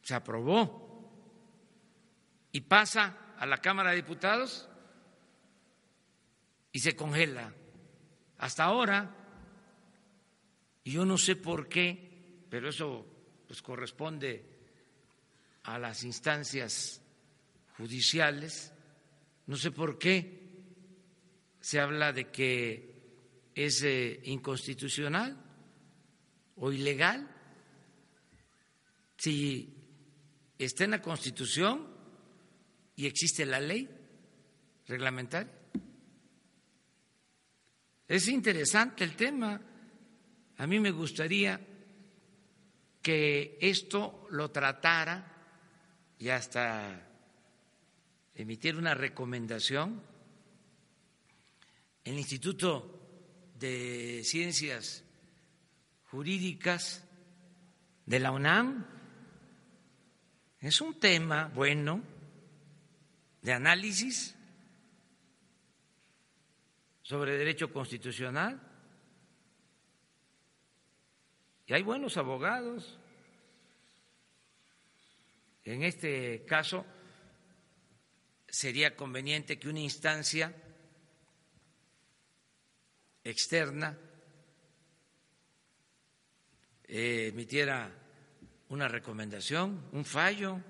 se aprobó y pasa a la Cámara de Diputados y se congela. Hasta ahora yo no sé por qué, pero eso pues corresponde a las instancias judiciales, no sé por qué se habla de que es eh, inconstitucional o ilegal si está en la Constitución y existe la ley reglamentaria. Es interesante el tema. A mí me gustaría que esto lo tratara y hasta emitir una recomendación el Instituto de Ciencias Jurídicas de la UNAM, Es un tema bueno de análisis sobre derecho constitucional. Hay buenos abogados. En este caso, sería conveniente que una instancia externa eh, emitiera una recomendación, un fallo,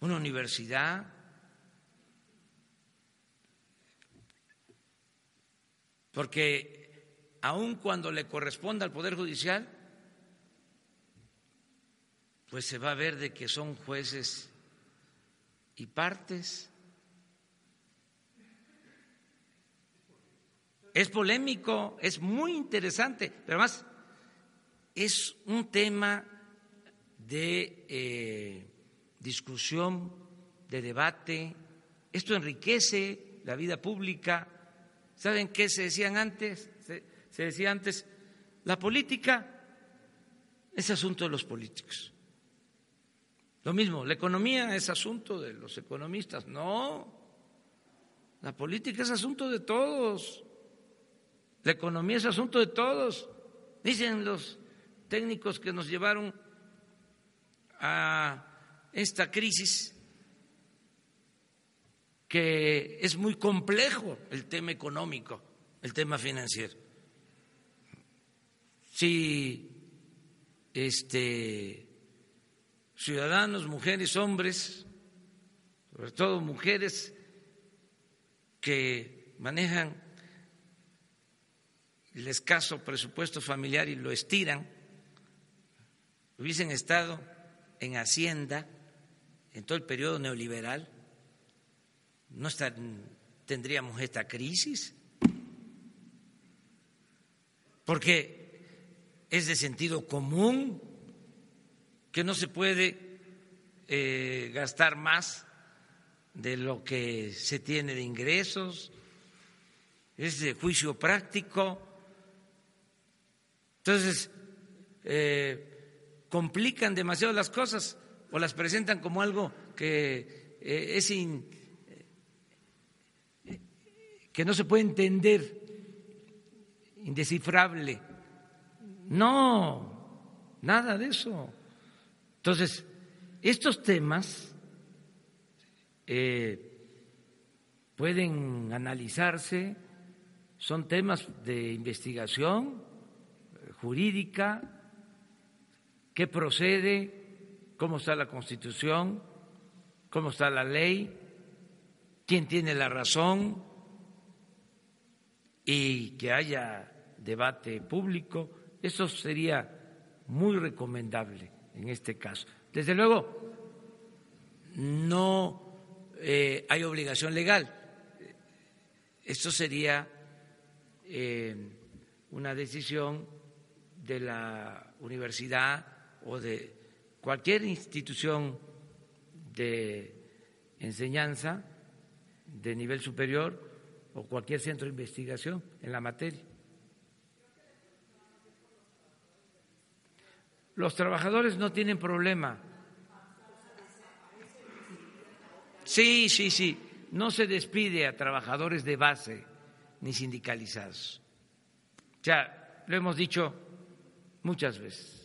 una universidad, porque aun cuando le corresponda al Poder Judicial, pues se va a ver de que son jueces y partes. Es polémico, es muy interesante, pero además es un tema de eh, discusión, de debate. Esto enriquece la vida pública. ¿Saben qué se decían antes? Se, se decía antes, la política es asunto de los políticos. Lo mismo, la economía es asunto de los economistas. No, la política es asunto de todos. La economía es asunto de todos. Dicen los técnicos que nos llevaron a esta crisis, que es muy complejo el tema económico, el tema financiero. Si este ciudadanos, mujeres, hombres, sobre todo mujeres que manejan el escaso presupuesto familiar y lo estiran, hubiesen estado en Hacienda en todo el periodo neoliberal, no tendríamos esta crisis, porque es de sentido común que no se puede eh, gastar más de lo que se tiene de ingresos, es de juicio práctico. Entonces, eh, complican demasiado las cosas o las presentan como algo que eh, es que no se puede entender, indescifrable. No, nada de eso. Entonces, estos temas eh, pueden analizarse, son temas de investigación eh, jurídica, qué procede, cómo está la Constitución, cómo está la ley, quién tiene la razón y que haya debate público. Eso sería muy recomendable en este caso. Desde luego, no eh, hay obligación legal. Esto sería eh, una decisión de la universidad o de cualquier institución de enseñanza de nivel superior o cualquier centro de investigación en la materia. Los trabajadores no tienen problema. Sí, sí, sí. No se despide a trabajadores de base ni sindicalizados. Ya lo hemos dicho muchas veces.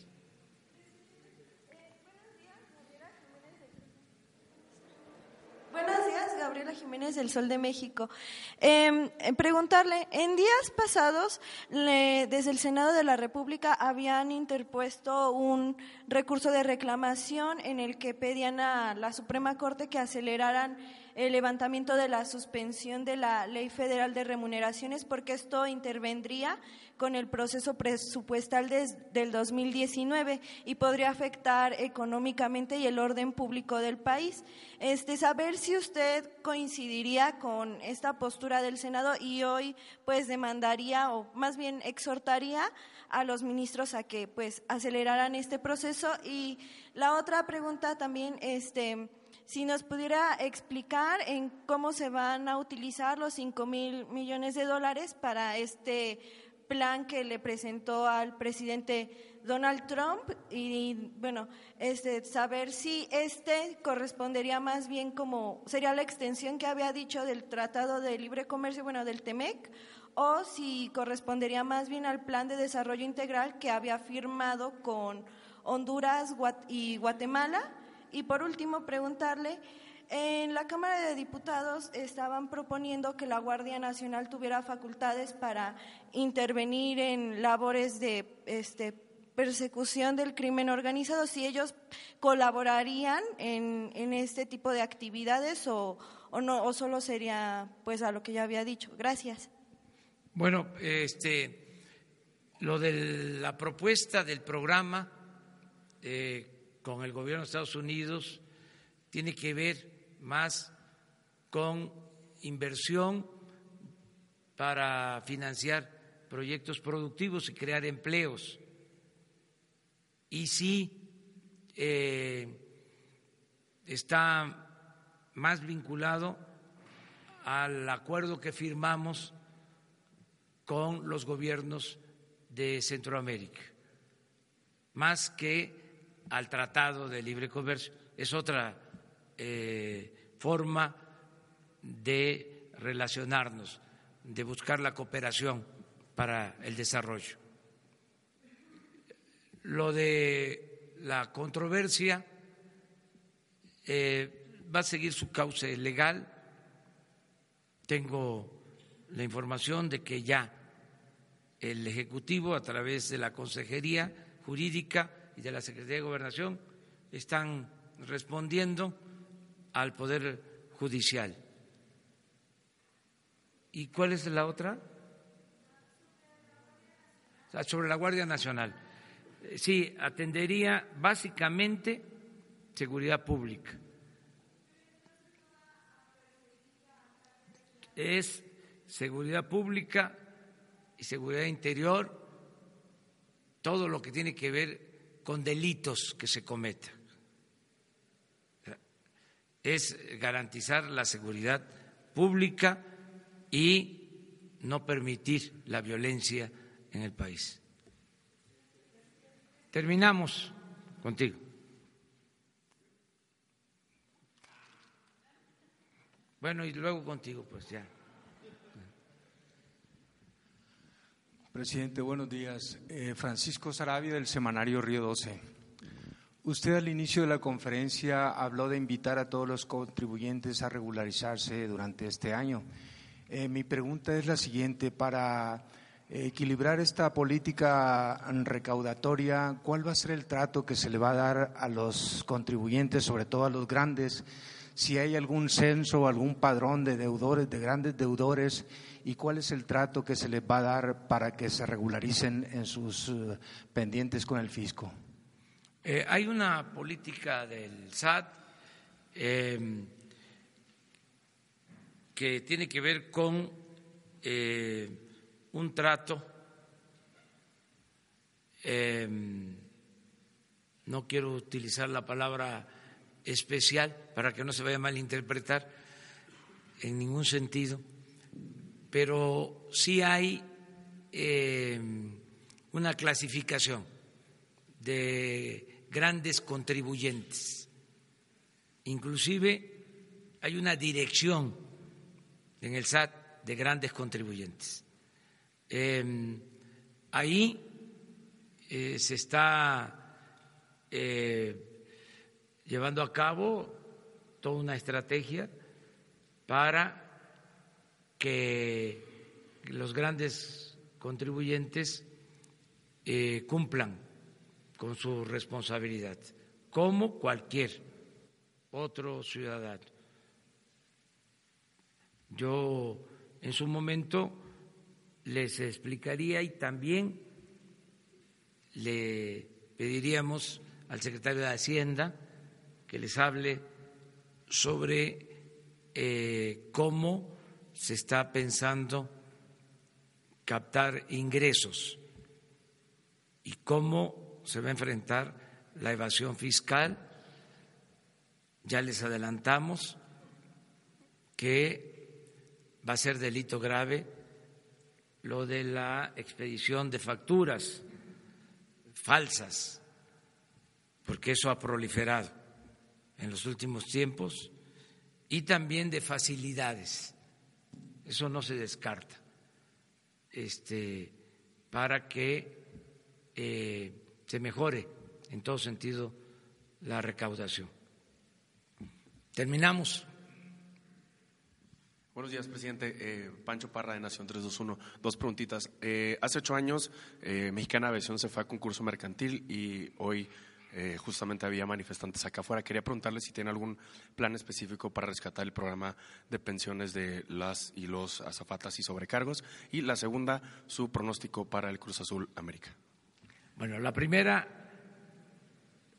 Gabriela Jiménez del Sol de México. Em, preguntarle, en días pasados, desde el Senado de la República habían interpuesto un recurso de reclamación en el que pedían a la Suprema Corte que aceleraran el levantamiento de la suspensión de la Ley Federal de Remuneraciones porque esto intervendría con el proceso presupuestal del 2019 y podría afectar económicamente y el orden público del país. Este, saber si usted coincidiría con esta postura del Senado y hoy pues demandaría o más bien exhortaría a los ministros a que pues aceleraran este proceso y la otra pregunta también este si nos pudiera explicar en cómo se van a utilizar los cinco mil millones de dólares para este plan que le presentó al presidente Donald Trump y bueno, este saber si este correspondería más bien como sería la extensión que había dicho del Tratado de Libre Comercio, bueno, del TEMEC o si correspondería más bien al plan de desarrollo integral que había firmado con Honduras y Guatemala. Y por último, preguntarle, en la Cámara de Diputados estaban proponiendo que la Guardia Nacional tuviera facultades para intervenir en labores de este, persecución del crimen organizado, si ellos colaborarían en, en este tipo de actividades o, o, no, o solo sería pues a lo que ya había dicho. Gracias. Bueno, este, lo de la propuesta del programa eh, con el gobierno de Estados Unidos tiene que ver más con inversión para financiar proyectos productivos y crear empleos. Y sí eh, está más vinculado al acuerdo que firmamos con los gobiernos de Centroamérica, más que al Tratado de Libre Comercio. Es otra eh, forma de relacionarnos, de buscar la cooperación para el desarrollo. Lo de la controversia eh, va a seguir su cauce legal. Tengo la información de que ya el Ejecutivo, a través de la Consejería Jurídica y de la Secretaría de Gobernación, están respondiendo al Poder Judicial. ¿Y cuál es la otra? Sobre la Guardia Nacional. Eh, sí, atendería básicamente seguridad pública. Es seguridad pública y seguridad interior, todo lo que tiene que ver con delitos que se cometan. Es garantizar la seguridad pública y no permitir la violencia en el país. Terminamos contigo. Bueno, y luego contigo, pues ya. Presidente, buenos días. Eh, Francisco Sarabia del semanario Río 12. Usted al inicio de la conferencia habló de invitar a todos los contribuyentes a regularizarse durante este año. Eh, mi pregunta es la siguiente, para equilibrar esta política recaudatoria, ¿cuál va a ser el trato que se le va a dar a los contribuyentes, sobre todo a los grandes? Si hay algún censo o algún padrón de deudores, de grandes deudores, y cuál es el trato que se les va a dar para que se regularicen en sus eh, pendientes con el fisco. Eh, hay una política del SAT em, que tiene que ver con eh, un trato, em, no quiero utilizar la palabra especial para que no se vaya a malinterpretar en ningún sentido, pero sí hay eh, una clasificación de grandes contribuyentes. Inclusive hay una dirección en el SAT de grandes contribuyentes. Em, ahí eh, se está eh, llevando a cabo toda una estrategia para que los grandes contribuyentes eh, cumplan con su responsabilidad, como cualquier otro ciudadano. Yo en su momento les explicaría y también le pediríamos al secretario de Hacienda que les hable sobre eh, cómo se está pensando captar ingresos y cómo se va a enfrentar la evasión fiscal. Ya les adelantamos que va a ser delito grave lo de la expedición de facturas falsas, porque eso ha proliferado en los últimos tiempos, y también de facilidades. Eso no se descarta. Este, para que eh, se mejore en todo sentido la recaudación. Terminamos. Buenos días, presidente. Eh, Pancho Parra de Nación 321. Dos preguntitas. Eh, hace ocho años, eh, Mexicana Aviación se fue a concurso mercantil y hoy justamente había manifestantes acá afuera. Quería preguntarle si tiene algún plan específico para rescatar el programa de pensiones de las y los azafatas y sobrecargos. Y la segunda, su pronóstico para el Cruz Azul América. Bueno, la primera,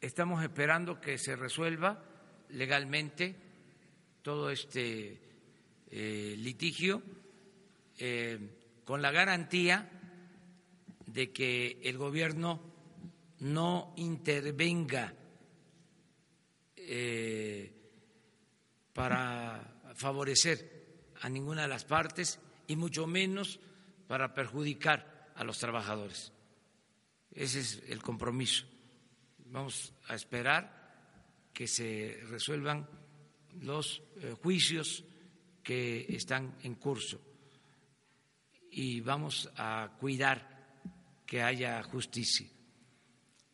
estamos esperando que se resuelva legalmente todo este eh, litigio eh, con la garantía de que el gobierno no intervenga eh, para favorecer a ninguna de las partes y mucho menos para perjudicar a los trabajadores. Ese es el compromiso. Vamos a esperar que se resuelvan los eh, juicios que están en curso y vamos a cuidar que haya justicia.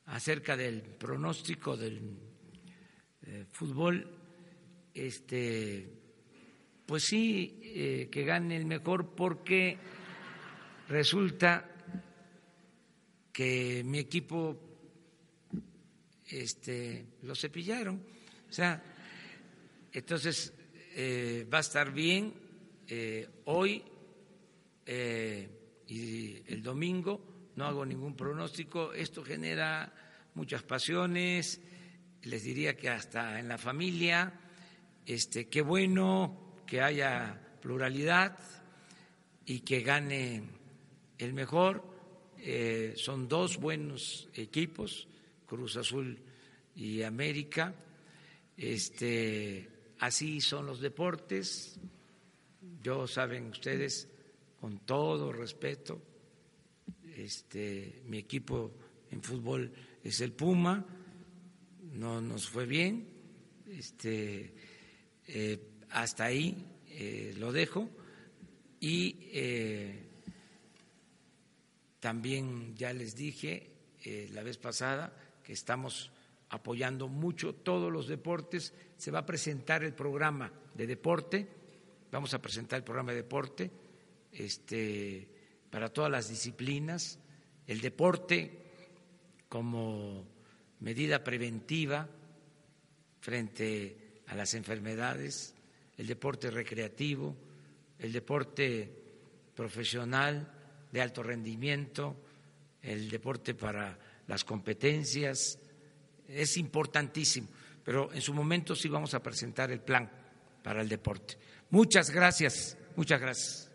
Acerca del pronóstico del eh, fútbol, este, pues sí, eh, que gane el mejor porque resulta que mi equipo este, lo cepillaron. O sea, entonces eh, va a estar bien eh, hoy eh, y el domingo. No hago ningún pronóstico. Esto genera muchas pasiones. Les diría que hasta en la familia. Este, qué bueno que haya pluralidad y que gane el mejor. Son dos buenos equipos Cruz Azul y América. Este, así son los deportes. Yo saben ustedes, con todo respeto, este, mi equipo en fútbol es el Puma, no nos fue bien, este, eh, hasta ahí eh, lo dejo y eh, también ya les dije la vez pasada que estamos apoyando mucho todos los deportes. Se va a presentar el programa de deporte, vamos a presentar el programa de deporte este, para todas las disciplinas, el deporte como medida preventiva frente a las enfermedades, el deporte recreativo, el deporte profesional de alto rendimiento, el deporte para las competencias, es importantísimo, pero en su momento sí vamos a presentar el plan para el deporte. Muchas gracias, muchas gracias.